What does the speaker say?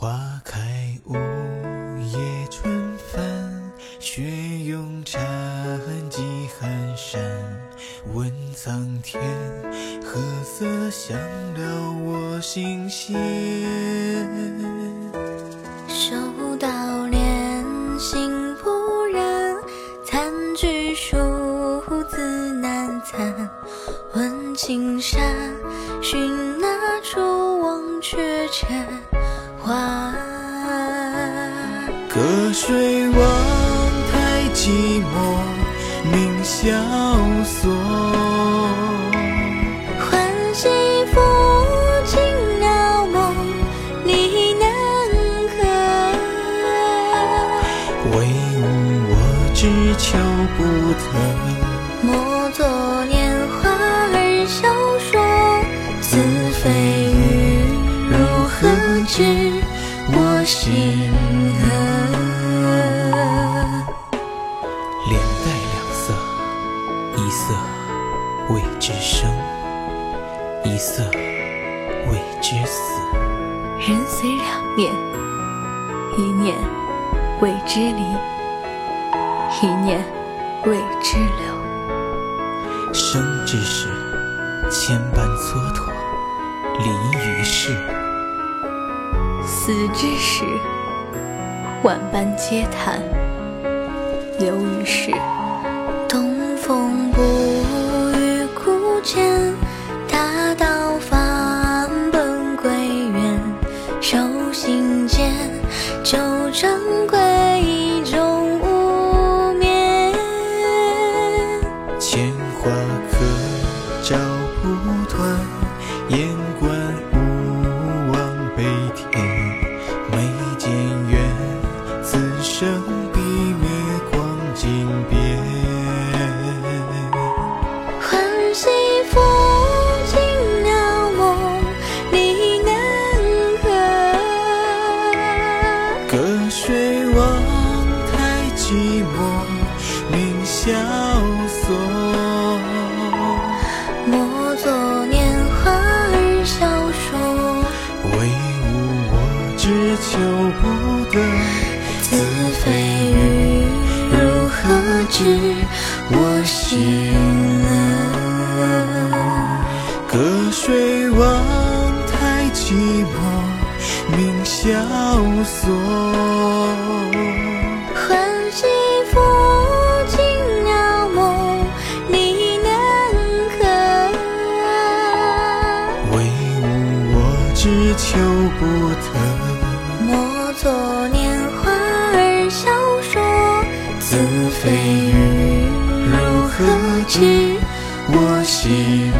花开午夜，春帆雪拥残，几寒山问苍天，何色香撩我心弦？手到莲心不染，残局数字难参。问青山寻那处忘却尘。寰。隔水望太寂寞，明萧索。欢喜抚尽了梦，你能可？唯吾我只求不得。莫一色为之死。人随两念，一念为之离，一念为之留。生之时，千般蹉跎，离于世；死之时，万般嗟叹，留于世。东风不眼观无望北天。眉间缘，此生必灭光尽边。欢喜抚尽了梦，你能可？隔水望太寂寞，明萧索。求不得。子非鱼，如何知我心乐？隔水望太寂寞，明萧索。欢喜抚尽了梦，你能可？唯吾我只求不得。莫作年华而笑说，子非鱼，如何知我心？